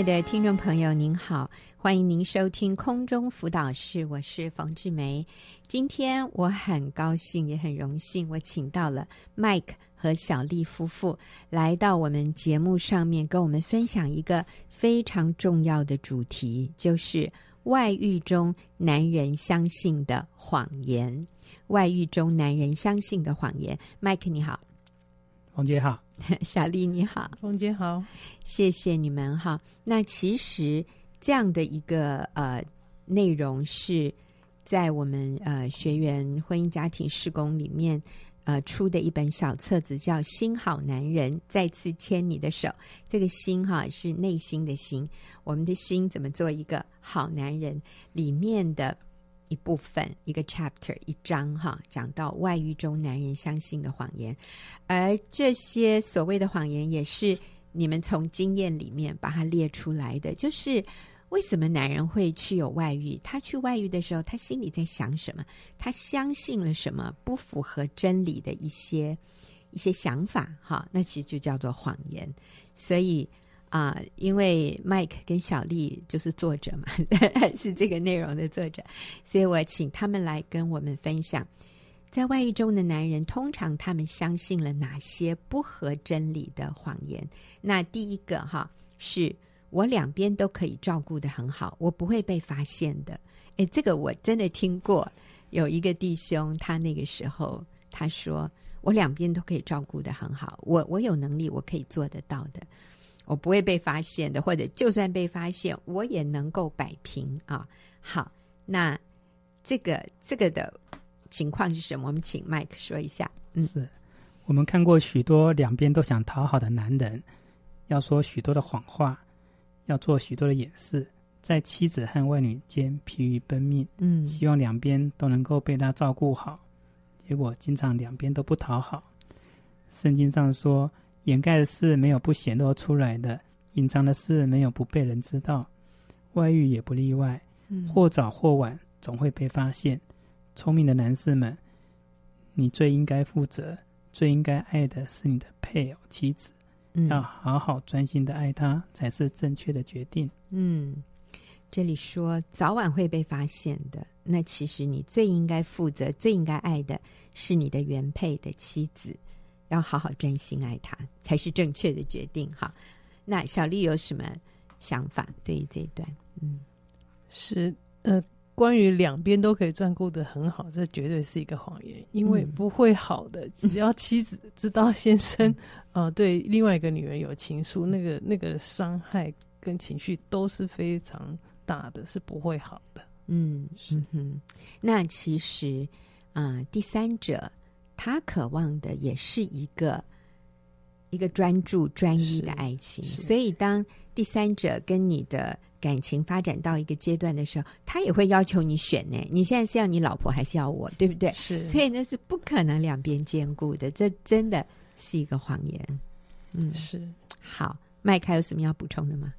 爱的听众朋友，您好，欢迎您收听空中辅导室，我是冯志梅。今天我很高兴，也很荣幸，我请到了 Mike 和小丽夫妇来到我们节目上面，跟我们分享一个非常重要的主题，就是外遇中男人相信的谎言。外遇中男人相信的谎言。Mike 你好，冯姐好，小丽你好，冯姐好，谢谢你们哈。那其实这样的一个呃内容是。在我们呃学员婚姻家庭施工里面，呃出的一本小册子叫《心好男人》，再次牵你的手。这个心哈是内心的心，我们的心怎么做一个好男人？里面的一部分，一个 chapter 一章哈，讲到外遇中男人相信的谎言，而这些所谓的谎言，也是你们从经验里面把它列出来的，就是。为什么男人会去有外遇？他去外遇的时候，他心里在想什么？他相信了什么不符合真理的一些一些想法？哈，那其实就叫做谎言。所以啊、因为 Mike 跟小丽就是作者嘛，是这个内容的作者，所以我请他们来跟我们分享，在外遇中的男人通常他们相信了哪些不合真理的谎言？那第一个哈是。我两边都可以照顾得很好，我不会被发现的。诶，这个我真的听过。有一个弟兄，他那个时候他说：“我两边都可以照顾得很好，我我有能力，我可以做得到的，我不会被发现的，或者就算被发现，我也能够摆平啊。”好，那这个这个的情况是什么？我们请 Mike 说一下。嗯，是我们看过许多两边都想讨好的男人，要说许多的谎话。要做许多的掩饰，在妻子和外女间疲于奔命，嗯，希望两边都能够被他照顾好，结果经常两边都不讨好。圣经上说，掩盖的事没有不显露出来的，隐藏的事没有不被人知道，外遇也不例外，嗯，或早或晚总会被发现。聪明的男士们，你最应该负责、最应该爱的是你的配偶妻子。要好好专心的爱他，才是正确的决定。嗯，这里说早晚会被发现的。那其实你最应该负责、最应该爱的是你的原配的妻子，要好好专心爱他，才是正确的决定。哈，那小丽有什么想法？对于这一段，嗯，是呃。关于两边都可以照顾得很好，这绝对是一个谎言，因为不会好的。嗯、只要妻子知道先生啊、呃、对另外一个女人有情愫，那个那个伤害跟情绪都是非常大的，是不会好的。嗯，是嗯哼。那其实啊、呃，第三者他渴望的也是一个一个专注、专一的爱情，所以当第三者跟你的。感情发展到一个阶段的时候，他也会要求你选呢。你现在是要你老婆还是要我，对不对？是，所以那是不可能两边兼顾的，这真的是一个谎言。嗯，是。好，麦凯有什么要补充的吗？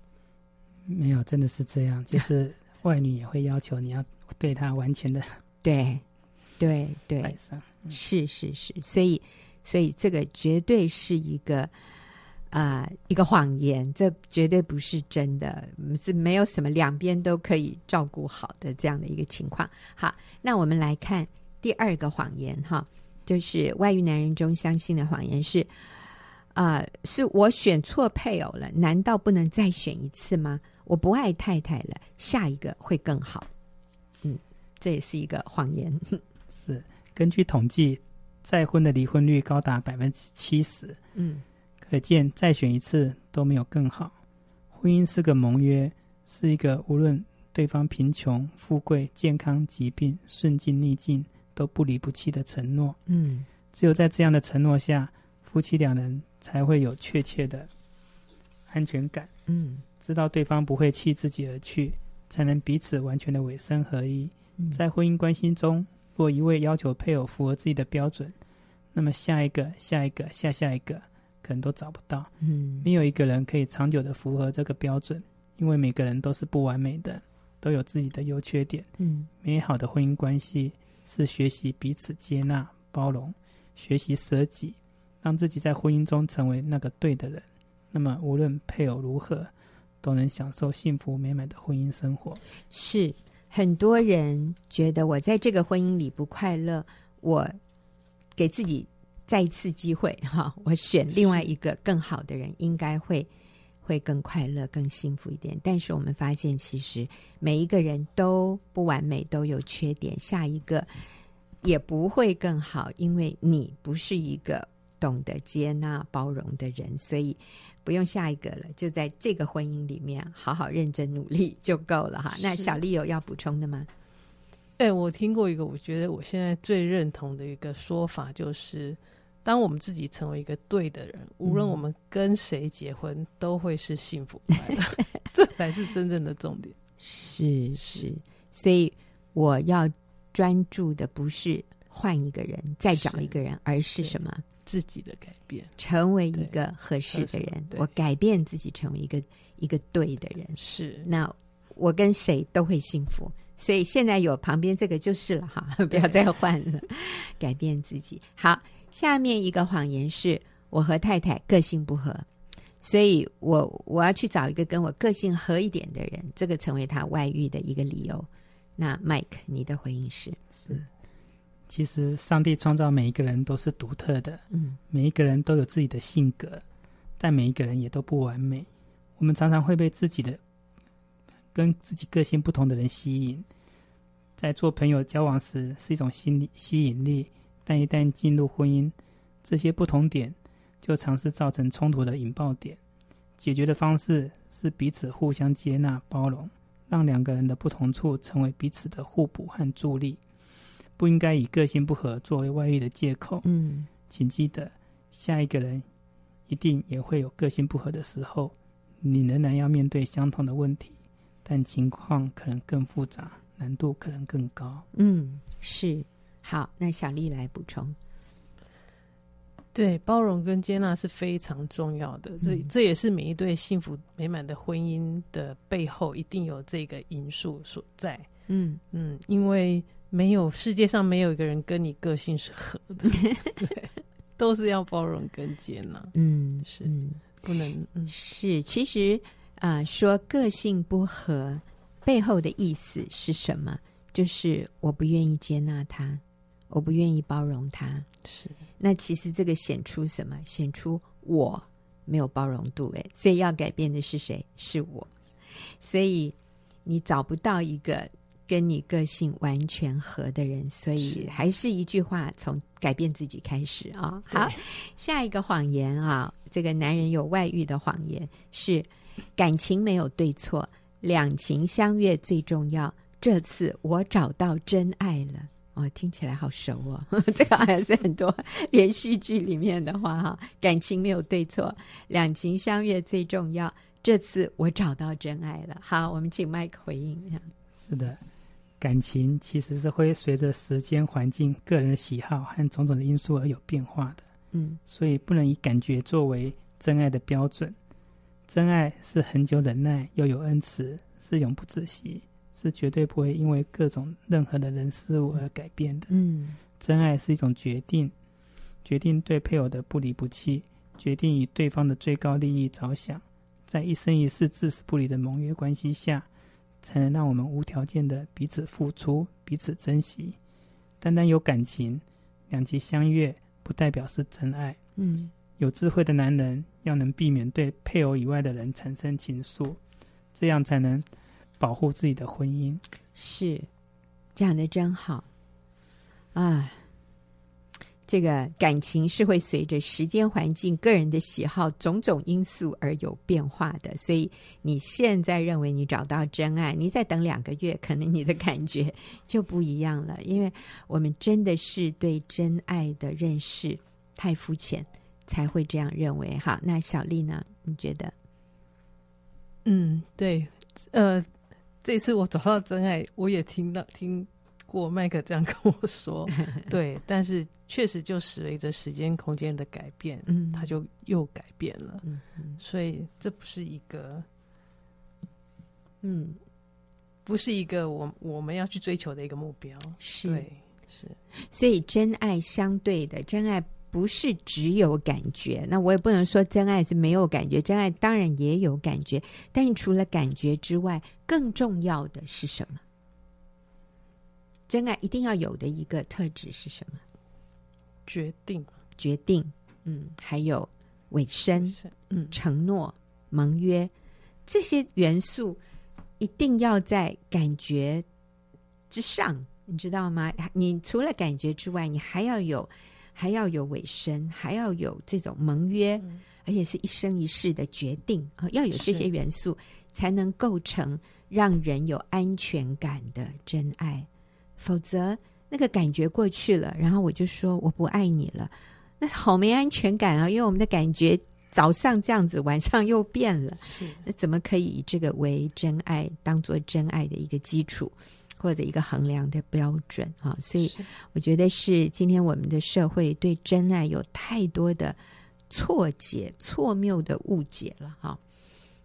没有，真的是这样。就是外女也会要求你要对她完全的，对，对对，嗯、是是是。所以，所以这个绝对是一个。啊、呃，一个谎言，这绝对不是真的，是没有什么两边都可以照顾好的这样的一个情况。好，那我们来看第二个谎言哈，就是外遇男人中相信的谎言是，啊、呃，是我选错配偶了，难道不能再选一次吗？我不爱太太了，下一个会更好。嗯，这也是一个谎言。是根据统计，再婚的离婚率高达百分之七十。嗯。可见，再选一次都没有更好。婚姻是个盟约，是一个无论对方贫穷、富贵、健康、疾病、顺境逆境都不离不弃的承诺。嗯，只有在这样的承诺下，夫妻两人才会有确切的安全感。嗯，知道对方不会弃自己而去，才能彼此完全的委身合一。嗯，在婚姻关系中，若一味要求配偶符合自己的标准，那么下一个、下一个、下下一个。可能都找不到，嗯，没有一个人可以长久的符合这个标准，因为每个人都是不完美的，都有自己的优缺点，嗯，美好的婚姻关系是学习彼此接纳、包容，学习舍己，让自己在婚姻中成为那个对的人。那么无论配偶如何，都能享受幸福美满的婚姻生活。是很多人觉得我在这个婚姻里不快乐，我给自己再一次机会 哈，我选另外一个更好的人，应该会会更快乐、更幸福一点。但是我们发现，其实每一个人都不完美，都有缺点，下一个也不会更好，因为你不是一个。懂得接纳、包容的人，所以不用下一个了，就在这个婚姻里面好好认真努力就够了哈。那小丽有要补充的吗？对，我听过一个，我觉得我现在最认同的一个说法就是，当我们自己成为一个对的人，无论我们跟谁结婚，嗯、都会是幸福快乐，这才是真正的重点。是是，所以我要专注的不是换一个人，再找一个人，而是什么？自己的改变，成为一个合适的人。我改变自己，成为一个一个对的人。是，那我跟谁都会幸福。所以现在有旁边这个就是了哈，不要再换了，改变自己。好，下面一个谎言是我和太太个性不合，所以我我要去找一个跟我个性合一点的人，这个成为他外遇的一个理由。那 Mike，你的回应是？是。其实，上帝创造每一个人都是独特的，嗯，每一个人都有自己的性格，但每一个人也都不完美。我们常常会被自己的跟自己个性不同的人吸引，在做朋友交往时是一种心理吸引力，但一旦进入婚姻，这些不同点就常是造成冲突的引爆点。解决的方式是彼此互相接纳、包容，让两个人的不同处成为彼此的互补和助力。不应该以个性不合作为外遇的借口。嗯，请记得，下一个人一定也会有个性不合的时候，你仍然要面对相同的问题，但情况可能更复杂，难度可能更高。嗯，是。好，那小丽来补充。对，包容跟接纳是非常重要的。这这也是每一对幸福美满的婚姻的背后一定有这个因素所在。嗯嗯，因为。没有，世界上没有一个人跟你个性是合的，对，都是要包容跟接纳。嗯，是，嗯、不能、嗯、是。其实啊、呃，说个性不合背后的意思是什么？就是我不愿意接纳他，我不愿意包容他。是。那其实这个显出什么？显出我没有包容度。哎，所以要改变的是谁？是我。所以你找不到一个。跟你个性完全合的人，所以还是一句话，从改变自己开始啊。好，下一个谎言啊，这个男人有外遇的谎言是感情没有对错，两情相悦最重要。这次我找到真爱了，哦，听起来好熟哦。这个好像是很多连续剧里面的话哈。感情没有对错，两情相悦最重要。这次我找到真爱了。好，我们请麦克回应一下。是的。感情其实是会随着时间、环境、个人的喜好和种种的因素而有变化的。嗯，所以不能以感觉作为真爱的标准。真爱是恒久忍耐，又有恩慈，是永不止息，是绝对不会因为各种任何的人事物而改变的。嗯，真爱是一种决定，决定对配偶的不离不弃，决定以对方的最高利益着想，在一生一世至死不离的盟约关系下。才能让我们无条件的彼此付出、彼此珍惜。单单有感情，两情相悦，不代表是真爱。嗯，有智慧的男人要能避免对配偶以外的人产生情愫，这样才能保护自己的婚姻。是，讲的真好啊。这个感情是会随着时间、环境、个人的喜好种种因素而有变化的，所以你现在认为你找到真爱，你再等两个月，可能你的感觉就不一样了。因为我们真的是对真爱的认识太肤浅，才会这样认为。好，那小丽呢？你觉得？嗯，对，呃，这次我找到真爱，我也听到听。过麦克这样跟我说，对，但是确实就随着时间空间的改变，嗯，他就又改变了，嗯，所以这不是一个，嗯，不是一个我我们要去追求的一个目标，是，对，是，所以真爱相对的真爱不是只有感觉。那我也不能说真爱是没有感觉，真爱当然也有感觉。但是除了感觉之外，更重要的是什么？真爱一定要有的一个特质是什么？决定，决定。嗯，还有尾声，嗯，承诺、盟约，这些元素一定要在感觉之上。你知道吗？你除了感觉之外，你还要有，还要有尾声，还要有这种盟约，嗯、而且是一生一世的决定啊！要有这些元素，才能构成让人有安全感的真爱。否则，那个感觉过去了，然后我就说我不爱你了，那好没安全感啊！因为我们的感觉早上这样子，晚上又变了，是那怎么可以以这个为真爱，当做真爱的一个基础？或者一个衡量的标准啊，所以我觉得是今天我们的社会对真爱有太多的错解、错谬的误解了哈，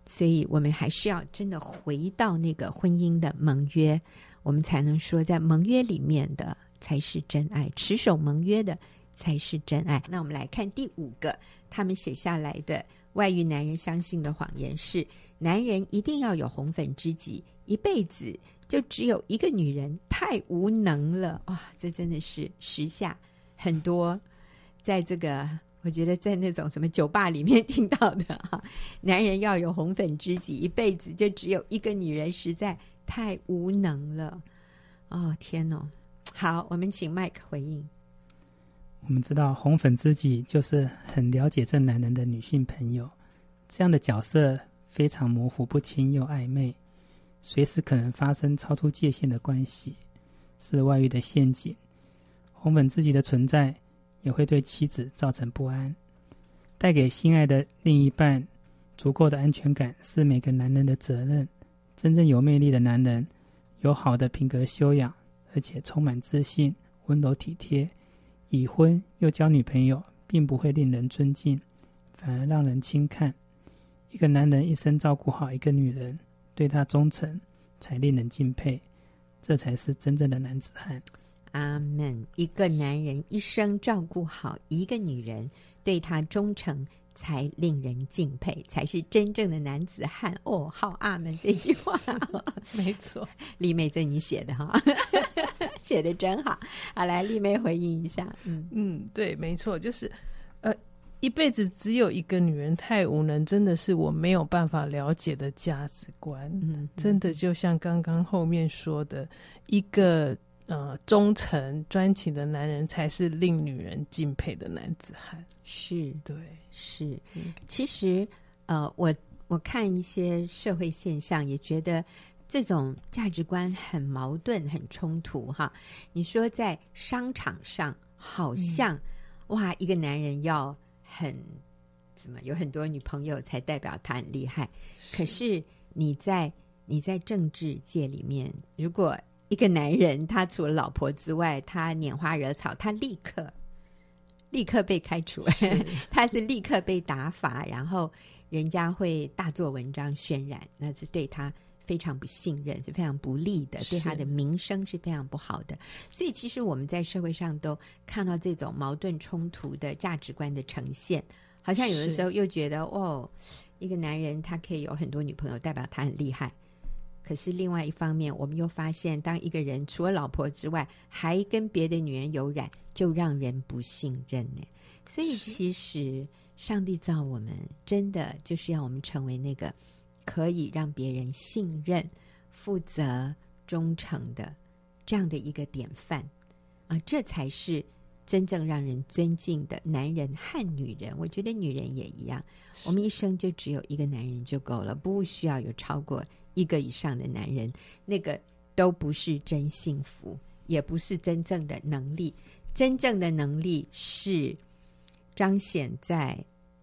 所以我们还是要真的回到那个婚姻的盟约，我们才能说在盟约里面的才是真爱，持守盟约的才是真爱。那我们来看第五个，他们写下来的外遇男人相信的谎言是：男人一定要有红粉知己，一辈子。就只有一个女人，太无能了哇！这真的是时下很多在这个，我觉得在那种什么酒吧里面听到的哈，男人要有红粉知己，一辈子就只有一个女人，实在太无能了哦！天哦，好，我们请麦克回应。我们知道红粉知己就是很了解这男人的女性朋友，这样的角色非常模糊不清又暧昧。随时可能发生超出界限的关系，是外遇的陷阱。红粉知己的存在也会对妻子造成不安。带给心爱的另一半足够的安全感是每个男人的责任。真正有魅力的男人，有好的品格修养，而且充满自信、温柔体贴。已婚又交女朋友，并不会令人尊敬，反而让人轻看。一个男人一生照顾好一个女人。对她忠诚，才令人敬佩，这才是真正的男子汉。阿门。一个男人一生照顾好一个女人，对她忠诚，才令人敬佩，才是真正的男子汉。哦，好，阿门。这句话 没错，丽妹这你写的哈，写的真好。好，来，丽妹回应一下。嗯嗯，对，没错，就是呃。一辈子只有一个女人，太无能，真的是我没有办法了解的价值观。嗯，真的就像刚刚后面说的，一个呃忠诚专情的男人，才是令女人敬佩的男子汉。是，对，是。其实，呃，我我看一些社会现象，也觉得这种价值观很矛盾、很冲突。哈，你说在商场上，好像、嗯、哇，一个男人要。很怎么有很多女朋友才代表他很厉害？可是你在你在政治界里面，如果一个男人他除了老婆之外，他拈花惹草，他立刻立刻被开除，是 他是立刻被打罚，然后人家会大做文章渲染，那是对他。非常不信任，是非常不利的，对他的名声是非常不好的。所以，其实我们在社会上都看到这种矛盾冲突的价值观的呈现，好像有的时候又觉得，哦，一个男人他可以有很多女朋友，代表他很厉害。可是另外一方面，我们又发现，当一个人除了老婆之外，还跟别的女人有染，就让人不信任呢。所以，其实上帝造我们，真的就是要我们成为那个。可以让别人信任、负责、忠诚的这样的一个典范啊，这才是真正让人尊敬的男人和女人。我觉得女人也一样，我们一生就只有一个男人就够了，不需要有超过一个以上的男人。那个都不是真幸福，也不是真正的能力。真正的能力是彰显在。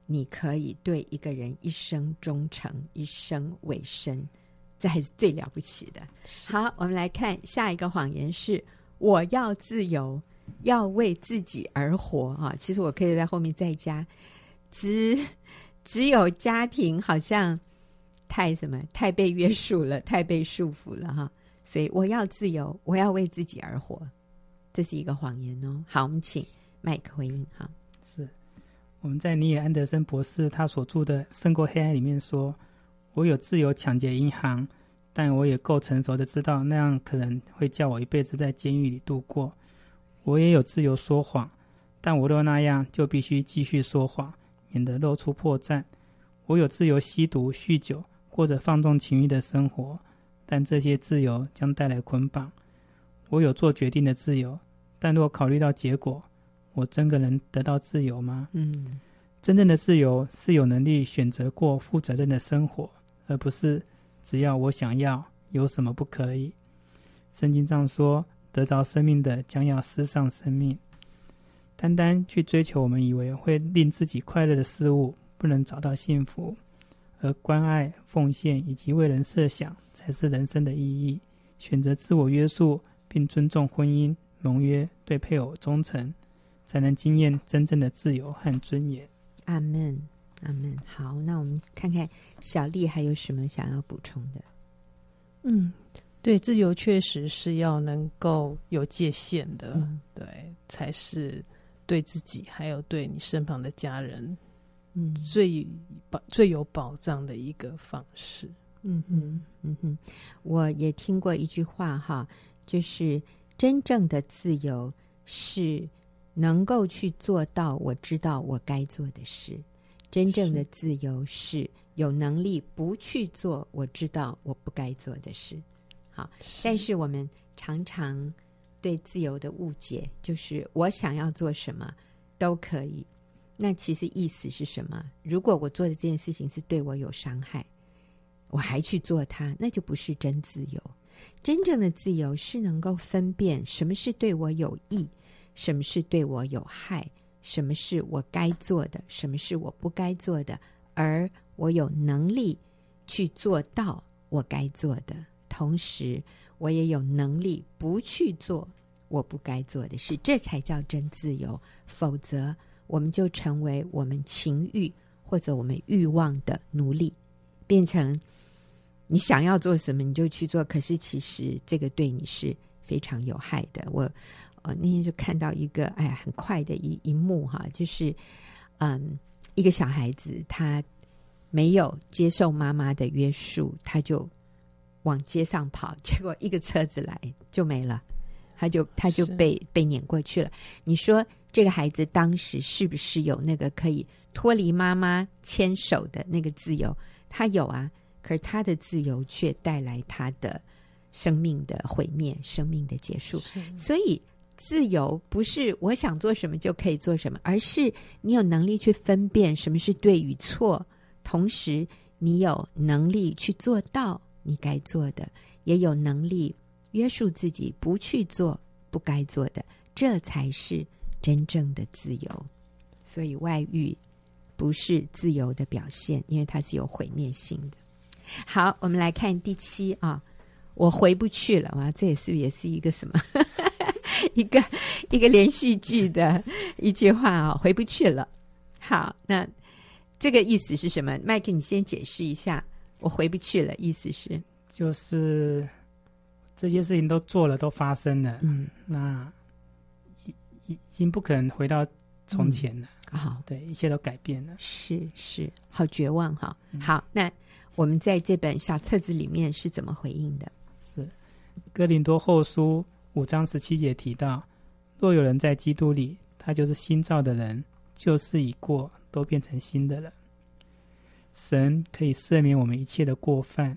你可以对一个人一生忠诚，一生委身，这还是最了不起的。好，我们来看下一个谎言是：我要自由，要为自己而活啊！其实我可以在后面再加，只只有家庭好像太什么，太被约束了，太被束缚了哈。所以我要自由，我要为自己而活，这是一个谎言哦。好，我们请麦克回应哈。是我们在尼尔安德森博士他所著的《胜过黑暗》里面说：“我有自由抢劫银行，但我也够成熟的知道那样可能会叫我一辈子在监狱里度过。我也有自由说谎，但我若那样，就必须继续说谎，免得露出破绽。我有自由吸毒、酗酒，过着放纵情欲的生活，但这些自由将带来捆绑。我有做决定的自由。”但若考虑到结果，我真的能得到自由吗？嗯，真正的自由是有能力选择过负责任的生活，而不是只要我想要，有什么不可以。圣经上说：“得着生命的将要失上生命。”单单去追求我们以为会令自己快乐的事物，不能找到幸福。而关爱、奉献以及为人设想，才是人生的意义。选择自我约束，并尊重婚姻。盟约对配偶忠诚，才能经验真正的自由和尊严。阿门，阿门。好，那我们看看小丽还有什么想要补充的？嗯，对，自由确实是要能够有界限的，嗯、对，才是对自己还有对你身旁的家人，嗯，最保最有保障的一个方式。嗯哼，嗯哼，我也听过一句话哈，就是。真正的自由是能够去做到我知道我该做的事。真正的自由是有能力不去做我知道我不该做的事。好，但是我们常常对自由的误解就是我想要做什么都可以。那其实意思是什么？如果我做的这件事情是对我有伤害，我还去做它，那就不是真自由。真正的自由是能够分辨什么是对我有益，什么是对我有害，什么是我该做的，什么是我不该做的，而我有能力去做到我该做的，同时我也有能力不去做我不该做的事，这才叫真自由。否则，我们就成为我们情欲或者我们欲望的奴隶，变成。你想要做什么，你就去做。可是其实这个对你是非常有害的。我呃那天就看到一个哎呀很快的一一幕哈，就是嗯一个小孩子他没有接受妈妈的约束，他就往街上跑，结果一个车子来就没了，他就他就被被撵过去了。你说这个孩子当时是不是有那个可以脱离妈妈牵手的那个自由？他有啊。可是他的自由却带来他的生命的毁灭、生命的结束。所以，自由不是我想做什么就可以做什么，而是你有能力去分辨什么是对与错，同时你有能力去做到你该做的，也有能力约束自己不去做不该做的，这才是真正的自由。所以，外遇不是自由的表现，因为它是有毁灭性的。好，我们来看第七啊，我回不去了哇，这也是也是一个什么？一个一个连续剧的一句话啊，回不去了。好，那这个意思是什么？麦克，你先解释一下，我回不去了，意思是就是这些事情都做了，都发生了，嗯，那已已经不可能回到从前了。好、嗯，对，一切都改变了，是是，好绝望哈。好，那。我们在这本小册子里面是怎么回应的？是《哥林多后书》五章十七节提到：“若有人在基督里，他就是新造的人，旧事已过，都变成新的了。”神可以赦免我们一切的过犯，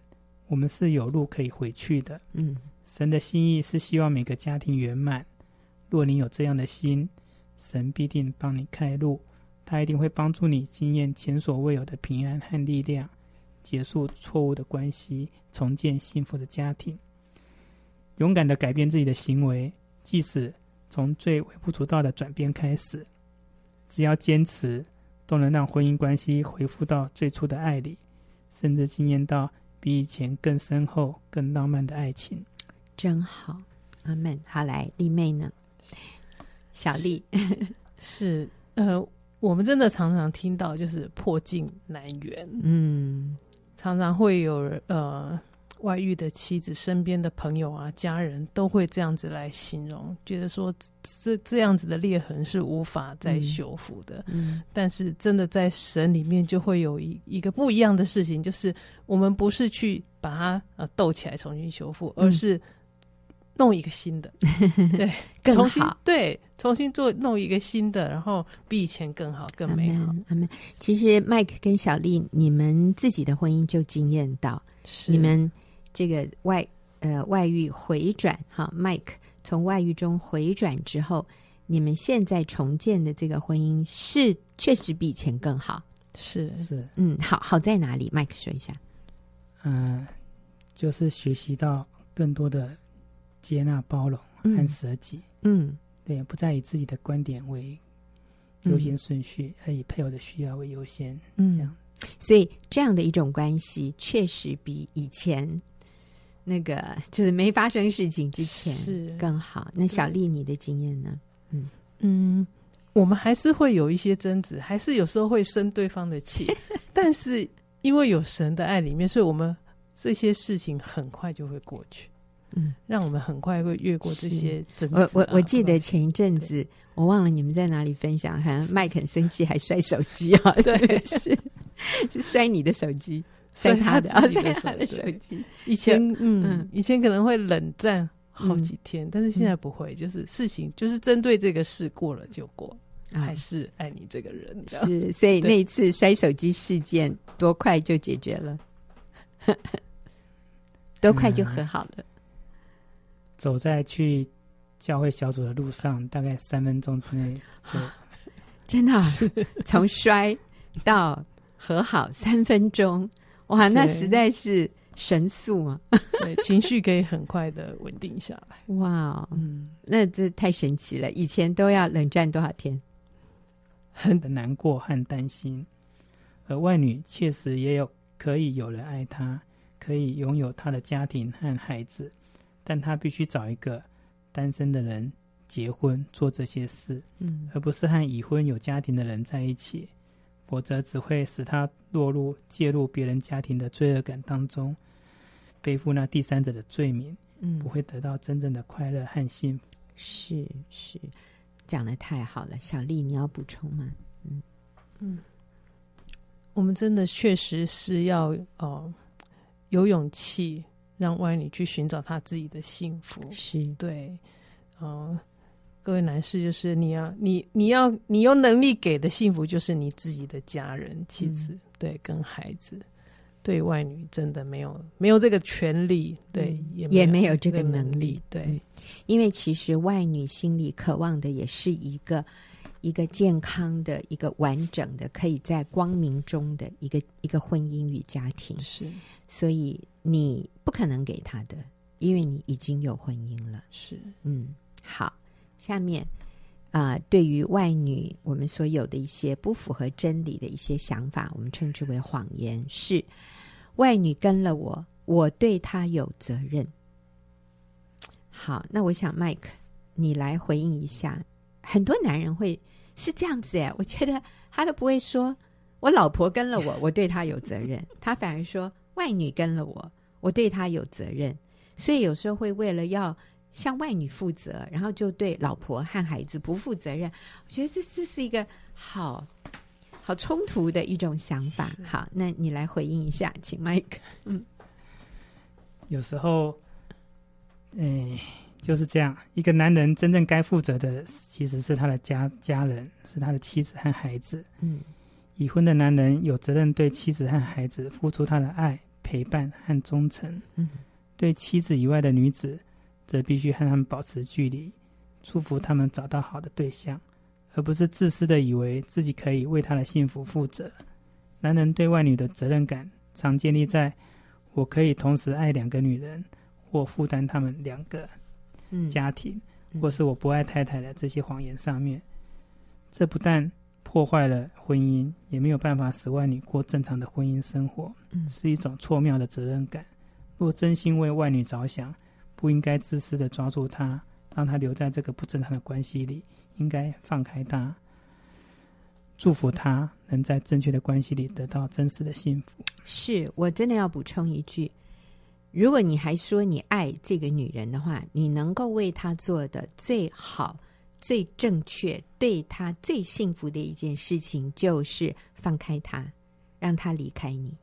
我们是有路可以回去的。嗯，神的心意是希望每个家庭圆满。若你有这样的心，神必定帮你开路，他一定会帮助你经验前所未有的平安和力量。结束错误的关系，重建幸福的家庭，勇敢的改变自己的行为，即使从最微不足道的转变开始，只要坚持，都能让婚姻关系恢复到最初的爱里，甚至经验到比以前更深厚、更浪漫的爱情。真好，阿门。好，来丽妹呢？小丽是呃，我们真的常常听到就是破镜难圆，嗯。常常会有人呃外遇的妻子身边的朋友啊、家人都会这样子来形容，觉得说这这样子的裂痕是无法再修复的。嗯，但是真的在神里面就会有一一个不一样的事情，就是我们不是去把它呃斗起来重新修复，而是弄一个新的，对，重新对，重新做弄一个新的，然后比以前更好、更美好。其实 Mike 跟小丽，你们自己的婚姻就惊艳到，是你们。这个外呃外遇回转哈，Mike 从外遇中回转之后，你们现在重建的这个婚姻是确实比以前更好，是是嗯，好好在哪里？Mike 说一下。嗯、呃，就是学习到更多的接纳、包容和舍己。嗯，对，不再以自己的观点为优先顺序，而以配偶的需要为优先。嗯，这样，所以这样的一种关系确实比以前。那个就是没发生事情之前是更好。那小丽，你的经验呢？嗯嗯，我们还是会有一些争执，还是有时候会生对方的气。但是因为有神的爱里面，所以我们这些事情很快就会过去。嗯，让我们很快会越过这些争执、啊。我我我记得前一阵子，我忘了你们在哪里分享，好像麦肯生气还摔手机啊？对，是是摔你的手机。摔他的，摔他的手机。以前，嗯，以前可能会冷战好几天，但是现在不会，就是事情就是针对这个事过了就过，还是爱你这个人。是，所以那一次摔手机事件多快就解决了，多快就和好了。走在去教会小组的路上，大概三分钟之内就真的从摔到和好三分钟。哇，那实在是神速啊！对，情绪可以很快的稳定下来。哇，嗯，那这太神奇了。以前都要冷战多少天？很难过和担心。而外女确实也有可以有人爱她，可以拥有她的家庭和孩子，但她必须找一个单身的人结婚做这些事，嗯，而不是和已婚有家庭的人在一起。否则只会使他落入介入别人家庭的罪恶感当中，背负那第三者的罪名，嗯，不会得到真正的快乐和幸福。是是，讲的太好了，小丽，你要补充吗？嗯嗯，我们真的确实是要哦、呃，有勇气让外女去寻找她自己的幸福。是对，呃各位男士，就是你要你你要你有能力给的幸福，就是你自己的家人、妻子，嗯、对，跟孩子。对外女真的没有没有这个权利，对，嗯、也也没有这个能力，对。嗯、因为其实外女心里渴望的也是一个一个健康的、一个完整的、可以在光明中的一个一个婚姻与家庭。是，所以你不可能给她的，因为你已经有婚姻了。是，嗯，好。下面，啊、呃，对于外女，我们所有的一些不符合真理的一些想法，我们称之为谎言。是外女跟了我，我对她有责任。好，那我想，Mike，你来回应一下。很多男人会是这样子哎，我觉得他都不会说，我老婆跟了我，我对她有责任。他反而说，外女跟了我，我对她有责任。所以有时候会为了要。向外女负责，然后就对老婆和孩子不负责任。我觉得这这是一个好好冲突的一种想法。好，那你来回应一下，请 Mike。嗯，有时候，哎，就是这样。一个男人真正该负责的，其实是他的家家人，是他的妻子和孩子。嗯，已婚的男人有责任对妻子和孩子付出他的爱、陪伴和忠诚。嗯，对妻子以外的女子。则必须和他们保持距离，祝福他们找到好的对象，而不是自私的以为自己可以为他的幸福负责。男人对外女的责任感，常建立在“我可以同时爱两个女人，或负担他们两个家庭，嗯、或是我不爱太太的这些谎言上面。这不但破坏了婚姻，也没有办法使外女过正常的婚姻生活，是一种错妙的责任感。若真心为外女着想，不应该自私的抓住他，让他留在这个不正常的关系里。应该放开他，祝福他能在正确的关系里得到真实的幸福。是，我真的要补充一句：如果你还说你爱这个女人的话，你能够为她做的最好、最正确、对她最幸福的一件事情，就是放开她，让她离开你，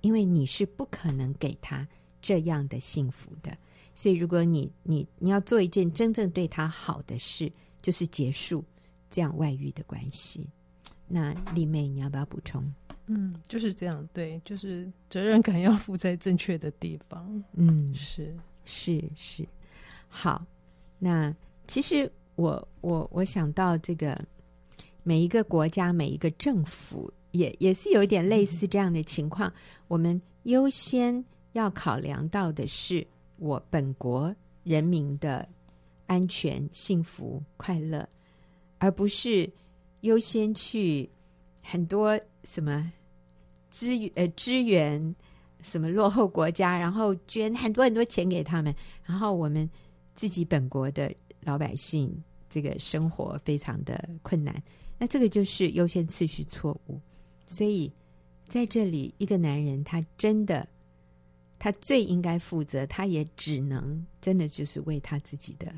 因为你是不可能给她这样的幸福的。所以，如果你你你要做一件真正对他好的事，就是结束这样外遇的关系。那丽妹，你要不要补充？嗯，就是这样，对，就是责任感要负在正确的地方。嗯，是是是。好，那其实我我我想到这个每一个国家每一个政府也也是有一点类似这样的情况。嗯、我们优先要考量到的是我本国人民的安全、幸福、快乐，而不是优先去很多什么。支援呃支援什么落后国家，然后捐很多很多钱给他们，然后我们自己本国的老百姓这个生活非常的困难，那这个就是优先次序错误。所以在这里，一个男人他真的他最应该负责，他也只能真的就是为他自己的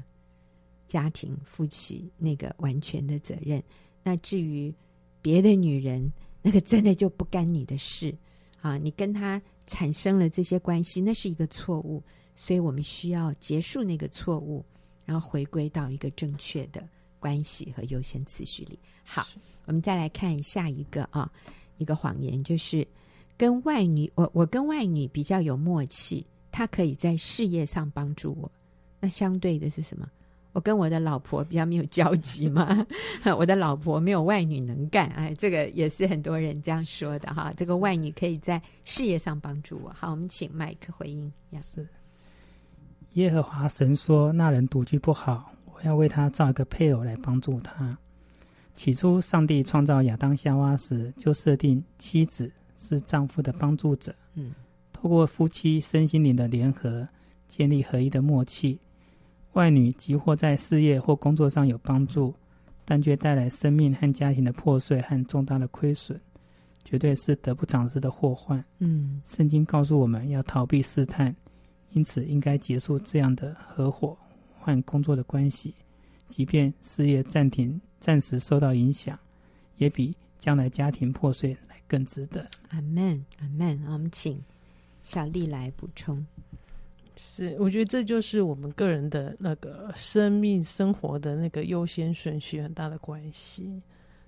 家庭负起那个完全的责任。那至于别的女人，那个真的就不干你的事啊！你跟他产生了这些关系，那是一个错误，所以我们需要结束那个错误，然后回归到一个正确的关系和优先次序里。好，我们再来看下一个啊，一个谎言就是跟外女，我我跟外女比较有默契，她可以在事业上帮助我。那相对的是什么？我跟我的老婆比较没有交集嘛，我的老婆没有外女能干，哎，这个也是很多人这样说的哈。这个外女可以在事业上帮助我。好，我们请麦克回应。是耶和华神说：“那人独居不好，我要为他造一个配偶来帮助他。”起初，上帝创造亚当夏娃时，就设定妻子是丈夫的帮助者。嗯，透过夫妻身心灵的联合，建立合一的默契。外女即或在事业或工作上有帮助，但却带来生命和家庭的破碎和重大的亏损，绝对是得不偿失的祸患。嗯，圣经告诉我们要逃避试探，因此应该结束这样的合伙换工作的关系，即便事业暂停、暂时受到影响，也比将来家庭破碎来更值得。阿门，阿门。我们请小丽来补充。是，我觉得这就是我们个人的那个生命生活的那个优先顺序很大的关系。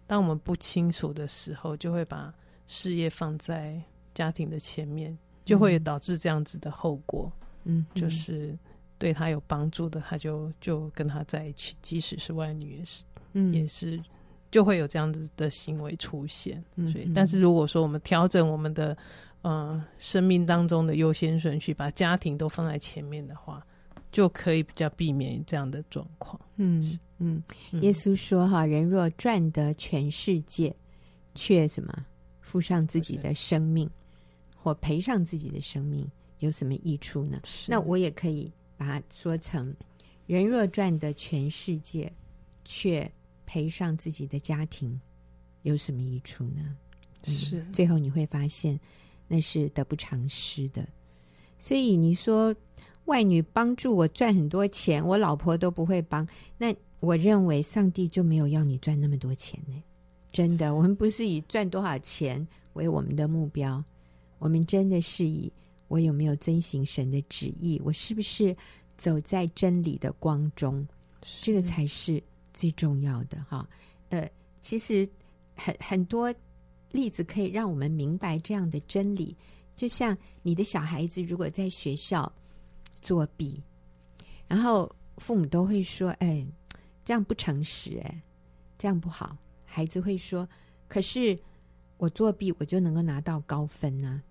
当我们不清楚的时候，就会把事业放在家庭的前面，就会导致这样子的后果。嗯，就是对他有帮助的，他就就跟他在一起，即使是外女也是，嗯，也是就会有这样子的行为出现。嗯，所以，但是如果说我们调整我们的。呃，生命当中的优先顺序，把家庭都放在前面的话，就可以比较避免这样的状况。嗯嗯，耶稣说：“哈，人若赚得全世界，却什么付上自己的生命，或赔上自己的生命，有什么益处呢？”那我也可以把它说成：人若赚得全世界，却赔上自己的家庭，有什么益处呢？是，嗯，最后你会发现。那是得不偿失的，所以你说外女帮助我赚很多钱，我老婆都不会帮，那我认为上帝就没有要你赚那么多钱呢。真的，我们不是以赚多少钱为我们的目标，我们真的是以我有没有遵行神的旨意，我是不是走在真理的光中，这个才是最重要的哈。呃，其实很很多。例子可以让我们明白这样的真理，就像你的小孩子如果在学校作弊，然后父母都会说：“哎，这样不诚实，哎，这样不好。”孩子会说：“可是我作弊，我就能够拿到高分呢。”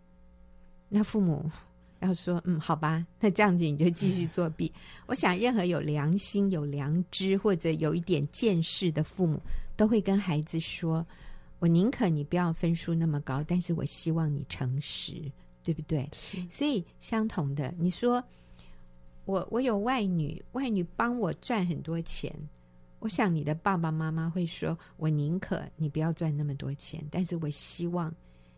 那父母要说：“嗯，好吧，那这样子你就继续作弊。”我想，任何有良心、有良知或者有一点见识的父母，都会跟孩子说。我宁可你不要分数那么高，但是我希望你诚实，对不对？所以相同的，你说我我有外女，外女帮我赚很多钱，我想你的爸爸妈妈会说，我宁可你不要赚那么多钱，但是我希望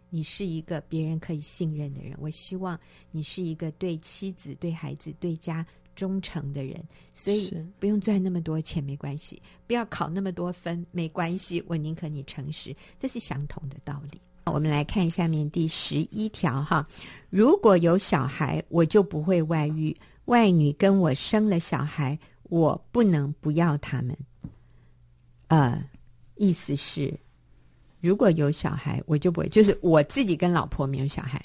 你是一个别人可以信任的人。我希望你是一个对妻子、对孩子、对家忠诚的人。所以不用赚那么多钱没关系，不要考那么多分没关系。我宁可你诚实，这是相同的道理。我们来看下面第十一条哈，如果有小孩，我就不会外遇。外女跟我生了小孩，我不能不要他们。呃，意思是，如果有小孩，我就不会。就是我自己跟老婆没有小孩，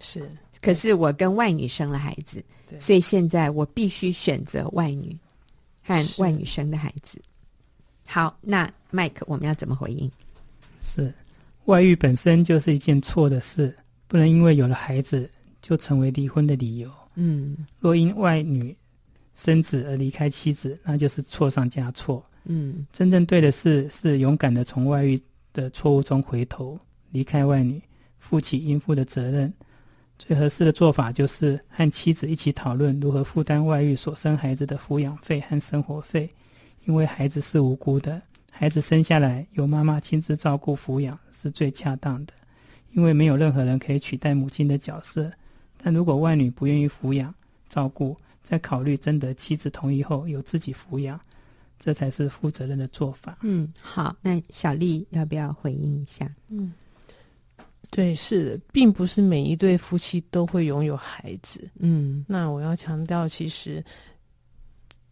是，可是我跟外女生了孩子，所以现在我必须选择外女和外女生的孩子。好，那 Mike，我们要怎么回应？是，外遇本身就是一件错的事，不能因为有了孩子就成为离婚的理由。嗯，若因外女生子而离开妻子，那就是错上加错。嗯，真正对的事是勇敢的从外遇的错误中回头，离开外女，负起应负的责任。最合适的做法就是和妻子一起讨论如何负担外遇所生孩子的抚养费和生活费，因为孩子是无辜的，孩子生下来由妈妈亲自照顾抚养是最恰当的，因为没有任何人可以取代母亲的角色。但如果外女不愿意抚养照顾，在考虑征得妻子同意后，由自己抚养。这才是负责任的做法。嗯，好，那小丽要不要回应一下？嗯，对，是的，并不是每一对夫妻都会拥有孩子。嗯，那我要强调，其实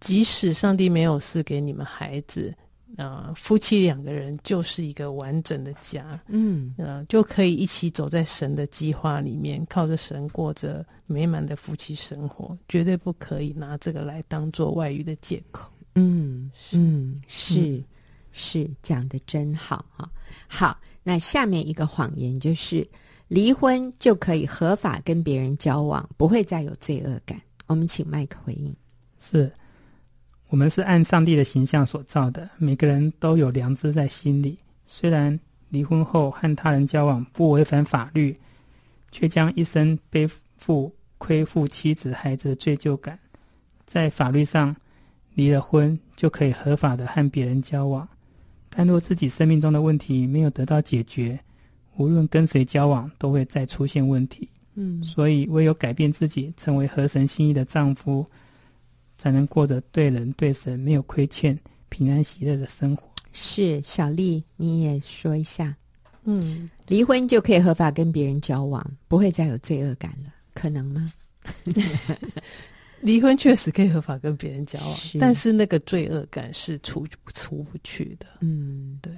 即使上帝没有赐给你们孩子，啊、呃，夫妻两个人就是一个完整的家。嗯，呃，就可以一起走在神的计划里面，靠着神过着美满的夫妻生活，绝对不可以拿这个来当做外遇的借口。嗯嗯，是、嗯、是讲的真好哈。好，那下面一个谎言就是离婚就可以合法跟别人交往，不会再有罪恶感。我们请麦克回应。是我们是按上帝的形象所造的，每个人都有良知在心里。虽然离婚后和他人交往不违反法律，却将一生背负亏负妻子孩子的罪疚感，在法律上。离了婚就可以合法的和别人交往，但若自己生命中的问题没有得到解决，无论跟谁交往都会再出现问题。嗯，所以唯有改变自己，成为合神心意的丈夫，才能过着对人对神没有亏欠、平安喜乐的生活。是小丽，你也说一下。嗯，离婚就可以合法跟别人交往，不会再有罪恶感了，可能吗？离婚确实可以合法跟别人交往，是，但是那个罪恶感是出出不去的。嗯，对，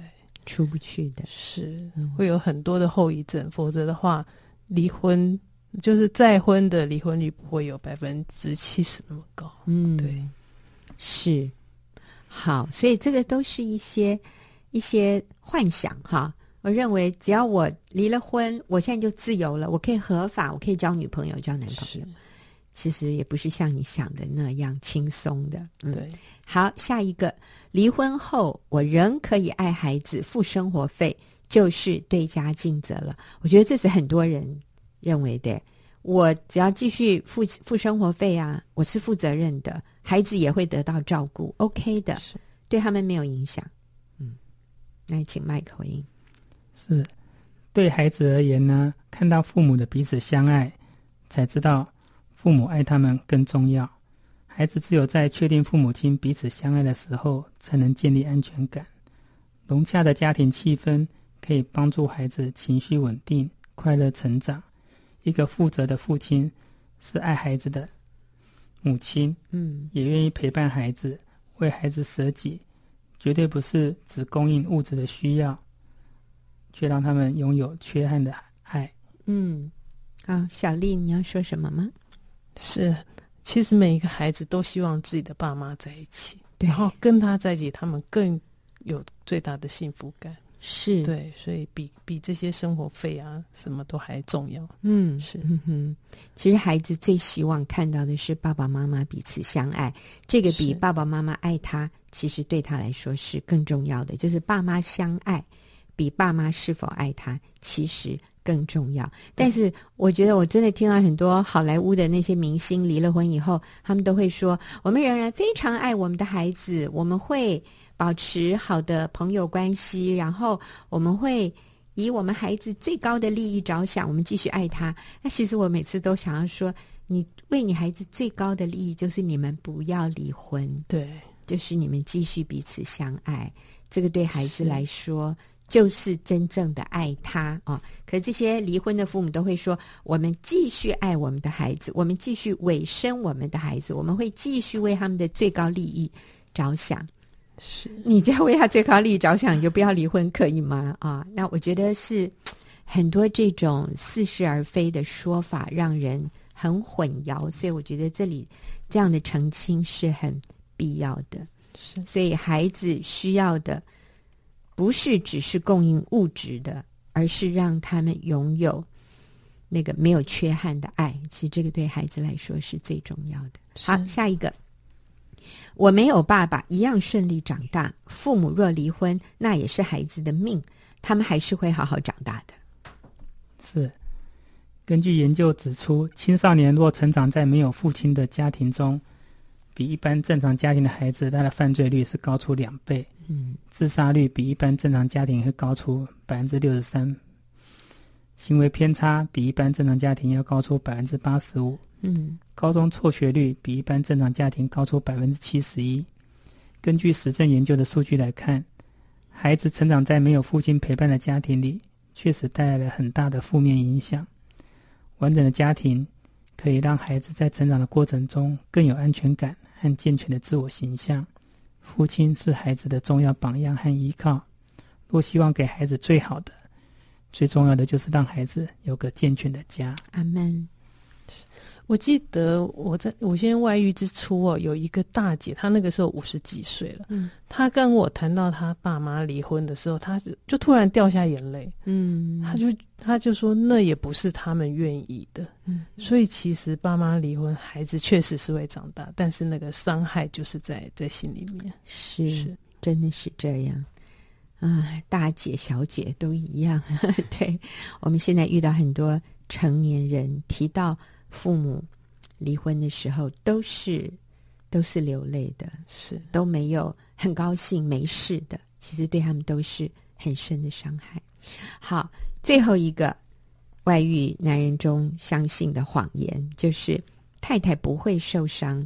出不去的是会有很多的后遗症。否则的话，离婚就是再婚的离婚率不会有百分之七十那么高。嗯，对，是好，所以这个都是一些一些幻想哈。我认为只要我离了婚，我现在就自由了，我可以合法，我可以交女朋友、交男朋友。其实也不是像你想的那样轻松的。嗯、对，好，下一个，离婚后我仍可以爱孩子、付生活费，就是对家尽责了。我觉得这是很多人认为的。我只要继续付付生活费啊，我是负责任的，孩子也会得到照顾，OK 的，对他们没有影响。嗯，那请麦克回应。是，对孩子而言呢，看到父母的彼此相爱，才知道。父母爱他们更重要，孩子只有在确定父母亲彼此相爱的时候，才能建立安全感。融洽的家庭气氛可以帮助孩子情绪稳定、快乐成长。一个负责的父亲是爱孩子的母亲，嗯，也愿意陪伴孩子，为孩子舍己，绝对不是只供应物质的需要，却让他们拥有缺憾的爱。嗯，好，小丽，你要说什么吗？是，其实每一个孩子都希望自己的爸妈在一起，然后跟他在一起，他们更有最大的幸福感。是对，所以比比这些生活费啊什么都还重要。嗯，是，嗯哼。其实孩子最希望看到的是爸爸妈妈彼此相爱，这个比爸爸妈妈爱他，其实对他来说是更重要的。就是爸妈相爱，比爸妈是否爱他，其实。更重要，但是我觉得我真的听到很多好莱坞的那些明星离了婚以后，他们都会说：“我们仍然非常爱我们的孩子，我们会保持好的朋友关系，然后我们会以我们孩子最高的利益着想，我们继续爱他。那其实我每次都想要说，你为你孩子最高的利益，就是你们不要离婚，对，就是你们继续彼此相爱。这个对孩子来说，就是真正的爱他啊。可是这些离婚的父母都会说，我们继续爱我们的孩子，我们继续委身我们的孩子，我们会继续为他们的最高利益着想。是你在为他最高利益着想，你就不要离婚，可以吗？啊，那我觉得是很多这种似是而非的说法，让人很混淆。所以我觉得这里这样的澄清是很必要的。是，所以孩子需要的不是只是供应物质的，而是让他们拥有那个没有缺憾的爱。其实这个对孩子来说是最重要的。好，下一个。我没有爸爸一样顺利长大。父母若离婚，那也是孩子的命，他们还是会好好长大的。是，根据研究指出，青少年若成长在没有父亲的家庭中，比一般正常家庭的孩子，他的犯罪率是高出两倍。嗯，自杀率比一般正常家庭会高出百分之六十三，行为偏差比一般正常家庭要高出百分之八十五。嗯。高中辍学率比一般正常家庭高出百分之七十一。根据实证研究的数据来看，孩子成长在没有父亲陪伴的家庭里，确实带来了很大的负面影响。完整的家庭可以让孩子在成长的过程中更有安全感和健全的自我形象。父亲是孩子的重要榜样和依靠。若希望给孩子最好的，最重要的就是让孩子有个健全的家。阿门。我记得我在我先外遇之初哦，有一个大姐，她那个时候五十几岁了。嗯，她跟我谈到她爸妈离婚的时候，她就就突然掉下眼泪。嗯，她就她就说那也不是他们愿意的。嗯，所以其实爸妈离婚，孩子确实是会长大，但是那个伤害就是在在心里面。是，是真的是这样啊，大姐小姐都一样。对，我们现在遇到很多成年人提到。父母离婚的时候，都是都是流泪的，是都没有很高兴没事的。其实对他们都是很深的伤害。好，最后一个外遇男人中相信的谎言，就是太太不会受伤，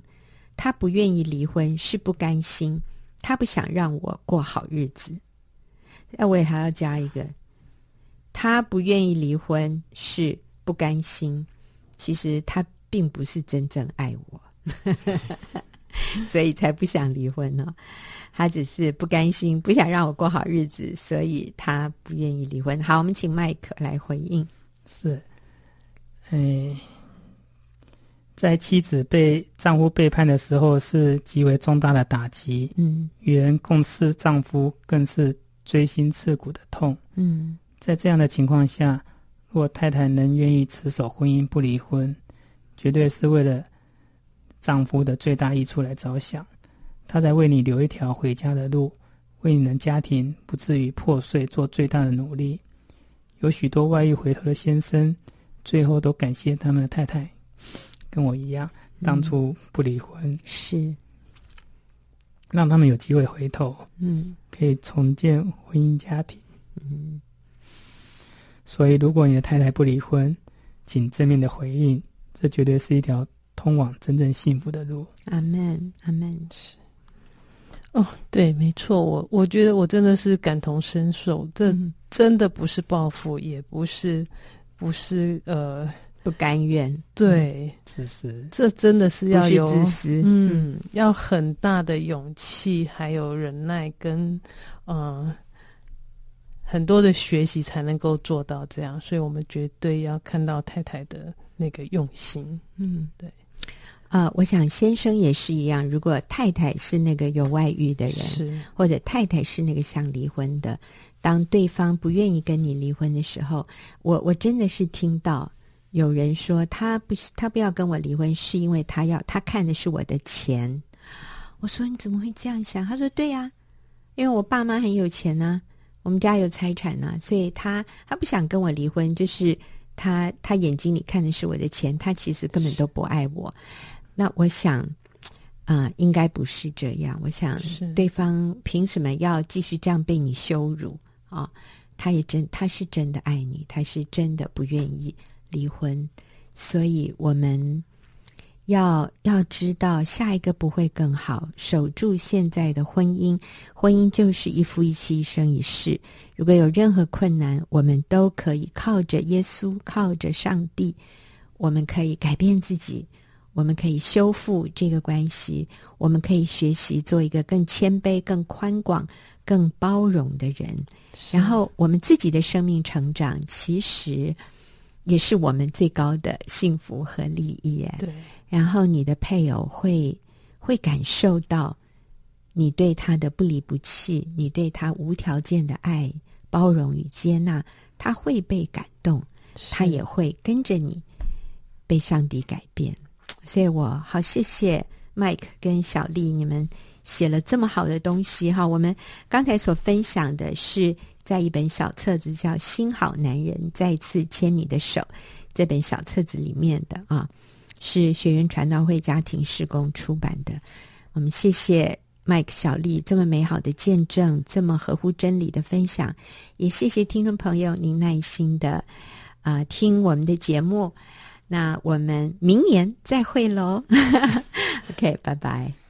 他不愿意离婚是不甘心，他不想让我过好日子。那我也还要加一个，他不愿意离婚是不甘心。其实他并不是真正爱我，所以才不想离婚呢、哦。他只是不甘心，不想让我过好日子，所以他不愿意离婚。好，我们请麦克来回应。是，哎，在妻子被丈夫背叛的时候，是极为重大的打击。嗯，与人共事丈夫更是锥心刺骨的痛。嗯，在这样的情况下。若太太能愿意持守婚姻不离婚，绝对是为了丈夫的最大益处来着想。她在为你留一条回家的路，为你的家庭不至于破碎做最大的努力。有许多外遇回头的先生，最后都感谢他们的太太，跟我一样，当初不离婚，嗯、是让他们有机会回头，嗯，可以重建婚姻家庭，嗯。所以，如果你的太太不离婚，请正面的回应，这绝对是一条通往真正幸福的路。阿门，阿门。是。哦，对，没错，我我觉得我真的是感同身受，这真的不是报复，嗯、也不是，不是呃不甘愿，对，自私，这真的是要有自私，嗯，嗯，要很大的勇气，还有忍耐跟嗯。呃很多的学习才能够做到这样，所以我们绝对要看到太太的那个用心。嗯，对。啊、呃，我想先生也是一样。如果太太是那个有外遇的人，是或者太太是那个想离婚的，当对方不愿意跟你离婚的时候，我我真的是听到有人说他不他不要跟我离婚，是因为他要他看的是我的钱。我说你怎么会这样想？他说对呀、啊，因为我爸妈很有钱呢、啊。我们家有财产呢、啊，所以他他不想跟我离婚，就是他他眼睛里看的是我的钱，他其实根本都不爱我。那我想，啊、呃，应该不是这样。我想，对方凭什么要继续这样被你羞辱啊？他也真他是真的爱你，他是真的不愿意离婚，所以我们。要要知道，下一个不会更好。守住现在的婚姻，婚姻就是一夫一妻，一生一世。如果有任何困难，我们都可以靠着耶稣，靠着上帝，我们可以改变自己，我们可以修复这个关系，我们可以学习做一个更谦卑、更宽广、更包容的人。然后，我们自己的生命成长，其实也是我们最高的幸福和利益。对。然后你的配偶会会感受到你对他的不离不弃，你对他无条件的爱、包容与接纳，他会被感动，他也会跟着你被上帝改变。所以我好谢谢 Mike 跟小丽，你们写了这么好的东西哈。我们刚才所分享的是在一本小册子叫《新好男人再次牵你的手》这本小册子里面的啊。是学员传道会家庭事工出版的。我们谢谢 Mike 小丽这么美好的见证，这么合乎真理的分享，也谢谢听众朋友您耐心的啊、听我们的节目。那我们明年再会喽。OK，拜拜。